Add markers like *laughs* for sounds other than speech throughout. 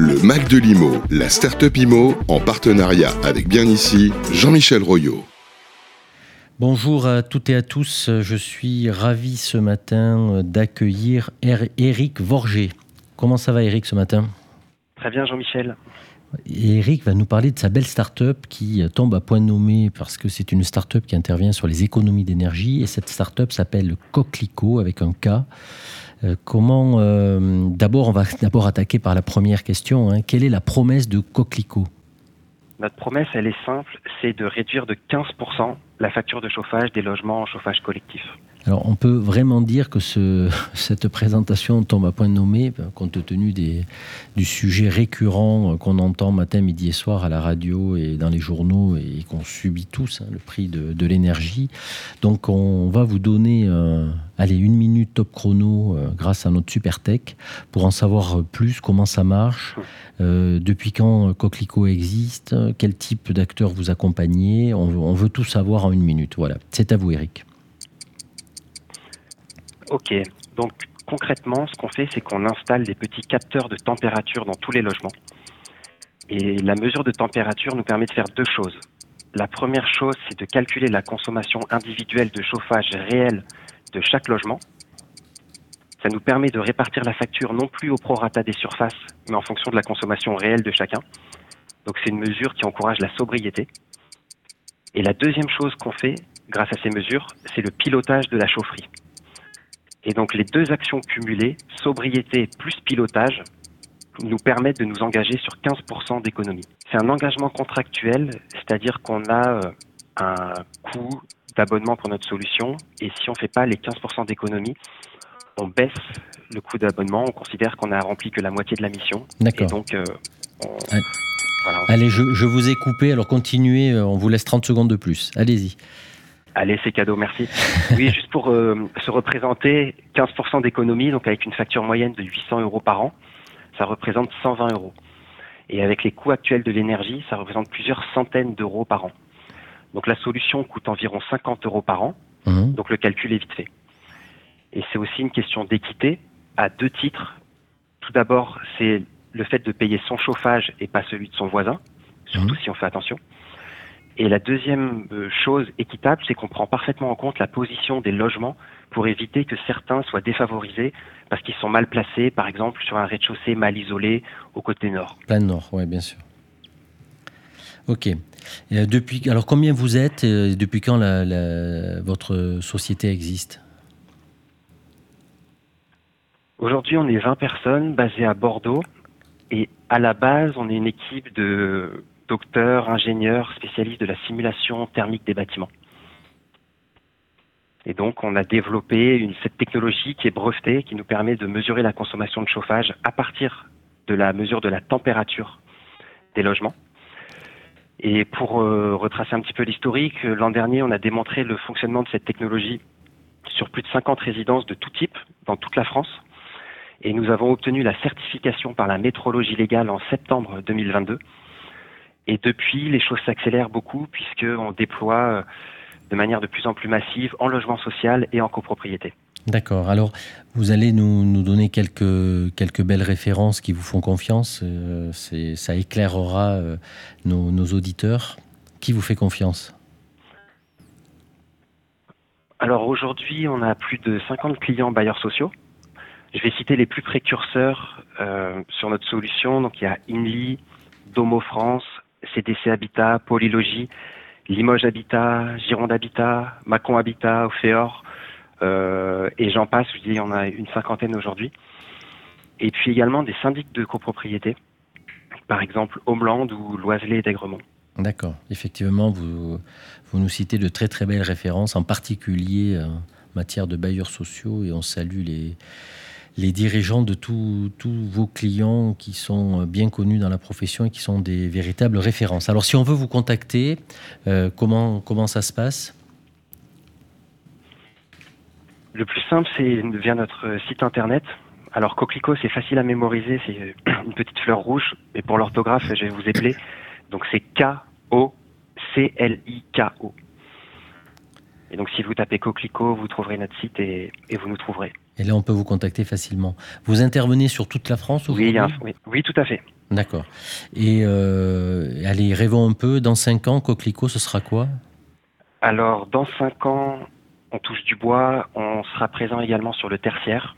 Le Mac de l'IMO, la start-up IMO, en partenariat avec bien ici, Jean-Michel Royot. Bonjour à toutes et à tous. Je suis ravi ce matin d'accueillir Eric Vorger. Comment ça va Eric ce matin? Très bien Jean-Michel. Eric va nous parler de sa belle start-up qui tombe à point nommé parce que c'est une start-up qui intervient sur les économies d'énergie et cette start-up s'appelle Coquelicot avec un K. Euh, comment, euh, d'abord, on va *laughs* d'abord attaquer par la première question. Hein. Quelle est la promesse de Coquelicot? Notre promesse, elle est simple, c'est de réduire de 15% la facture de chauffage des logements en chauffage collectif. Alors, on peut vraiment dire que ce, *laughs* cette présentation tombe à point nommé, ben, compte tenu du sujet récurrent qu'on entend matin, midi et soir à la radio et dans les journaux et qu'on subit tous, hein, le prix de, l'énergie. Donc, on va vous donner, euh, allez, une minute top chrono euh, grâce à notre super tech pour en savoir plus comment ça marche, euh, depuis quand Coquelicot existe, quel type d'acteurs vous accompagnez. On veut, on veut tout savoir en une minute. Voilà, c'est à vous, Eric. Ok, donc concrètement, ce qu'on fait, c'est qu'on installe des petits capteurs de température dans tous les logements. Et la mesure de température nous permet de faire deux choses. La première chose, c'est de calculer la consommation individuelle de chauffage réel de chaque logement. Ça nous permet de répartir la facture non plus au prorata des surfaces, mais en fonction de la consommation réelle de chacun. Donc c'est une mesure qui encourage la sobriété. Et la deuxième chose qu'on fait, grâce à ces mesures, c'est le pilotage de la chaufferie. Et donc les deux actions cumulées, sobriété plus pilotage, nous permettent de nous engager sur 15% d'économie. C'est un engagement contractuel, c'est-à-dire qu'on a euh, un coût d'abonnement pour notre solution et si on ne fait pas les 15% d'économie, on baisse le coût d'abonnement, on considère qu'on a rempli que la moitié de la mission. D'accord. Et donc, euh, on, voilà. Allez, je, je, vous ai coupé, alors continuez, euh, on vous laisse 30 secondes de plus. Allez-y. Allez, c'est cadeau, merci. *laughs* Oui, juste pour euh, se représenter, 15% d'économie, donc avec une facture moyenne de 800 euros par an, ça représente 120 euros. Et avec les coûts actuels de l'énergie, ça représente plusieurs centaines d'euros par an. Donc la solution coûte environ 50 euros par an, mmh. donc le calcul est vite fait. Et c'est aussi une question d'équité à deux titres. Tout d'abord, c'est le fait de payer son chauffage et pas celui de son voisin, surtout mmh. si on fait attention. Et la deuxième chose équitable, c'est qu'on prend parfaitement en compte la position des logements pour éviter que certains soient défavorisés parce qu'ils sont mal placés, par exemple sur un rez-de-chaussée mal isolé au côté nord. Plein nord, oui, bien sûr. Ok. Et depuis, alors combien vous êtes et Depuis quand la, la, votre société existe? Aujourd'hui, on est 20 personnes basées à Bordeaux. Et à la base, on est une équipe de docteurs, ingénieurs, spécialistes de la simulation thermique des bâtiments. Et donc, on a développé cette technologie qui est brevetée, qui nous permet de mesurer la consommation de chauffage à partir de la mesure de la température des logements. Et pour euh, retracer un petit peu l'historique, l'an dernier, on a démontré le fonctionnement de cette technologie sur plus de 50 résidences de tout type dans toute la France. Et nous avons obtenu la certification par la métrologie légale en septembre 2022. Et depuis, les choses s'accélèrent beaucoup puisqu'on déploie de manière de plus en plus massive en logement social et en copropriété. D'accord. Alors, vous allez nous, nous, donner quelques, quelques belles références qui vous font confiance. Euh, ça éclairera euh, nos, nos, auditeurs. Qui vous fait confiance? Alors aujourd'hui, on a plus de 50 clients bailleurs sociaux. Je vais citer les plus précurseurs euh, sur notre solution. Donc il y a Inly, Domo France, CDC Habitat, Polylogie, Limoges Habitat, Gironde Habitat, Macon Habitat, Ophéor, euh, et j'en passe, je dis, il y en a une cinquantaine aujourd'hui. Et puis également des syndics de copropriété, par exemple Homeland ou Loiselet d'Aigremont. D'accord. Effectivement, vous, vous nous citez de très très belles références, en particulier en matière de bailleurs sociaux, et on salue les, les dirigeants de tous vos clients qui sont bien connus dans la profession et qui sont des véritables références. Alors si on veut vous contacter, euh, comment, ça se passe? Le plus simple, c'est via notre site internet. Alors Coquelicot, c'est facile à mémoriser, c'est une petite fleur rouge, mais pour l'orthographe, je vais vous épeler. Donc c'est K-O-C-L-I-K-O. Et donc si vous tapez Coquelicot, vous trouverez notre site et, vous nous trouverez. Et là, on peut vous contacter facilement. Vous intervenez sur toute la France oui, un, oui, oui, tout à fait. D'accord. Et euh, allez, rêvons un peu, dans 5 ans, Coquelicot, ce sera quoi? Alors, dans 5 ans, on touche du bois, on sera présent également sur le tertiaire.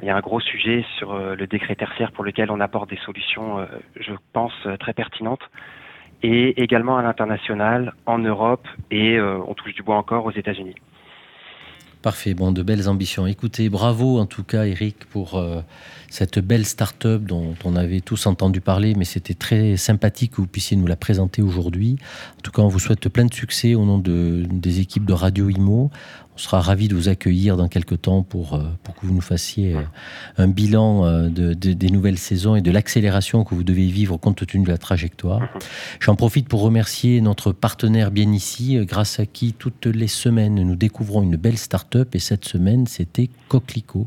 Il y a un gros sujet sur euh, le décret tertiaire pour lequel on apporte des solutions, euh, je pense, très pertinentes. Et également à l'international, en Europe, et on touche du bois encore aux États-Unis. Parfait, bon, de belles ambitions. Écoutez, bravo en tout cas Eric pour euh, cette belle start-up dont on avait tous entendu parler, mais c'était très sympathique que vous puissiez nous la présenter aujourd'hui. En tout cas, on vous souhaite plein de succès au nom de, des équipes de Radio Imo. On sera ravis de vous accueillir dans quelques temps pour, euh, pour que vous nous fassiez euh, un bilan de, des nouvelles saisons et de l'accélération que vous devez vivre compte tenu de la trajectoire. J'en profite pour remercier notre partenaire bien ici, grâce à qui toutes les semaines nous découvrons une belle start-up et cette semaine c'était Coquelicot.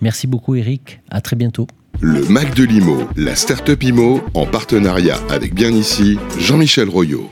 Merci beaucoup Eric, à très bientôt. Le Mac de l'IMO, la start-up IMO, en partenariat avec bien ici Jean-Michel Royot.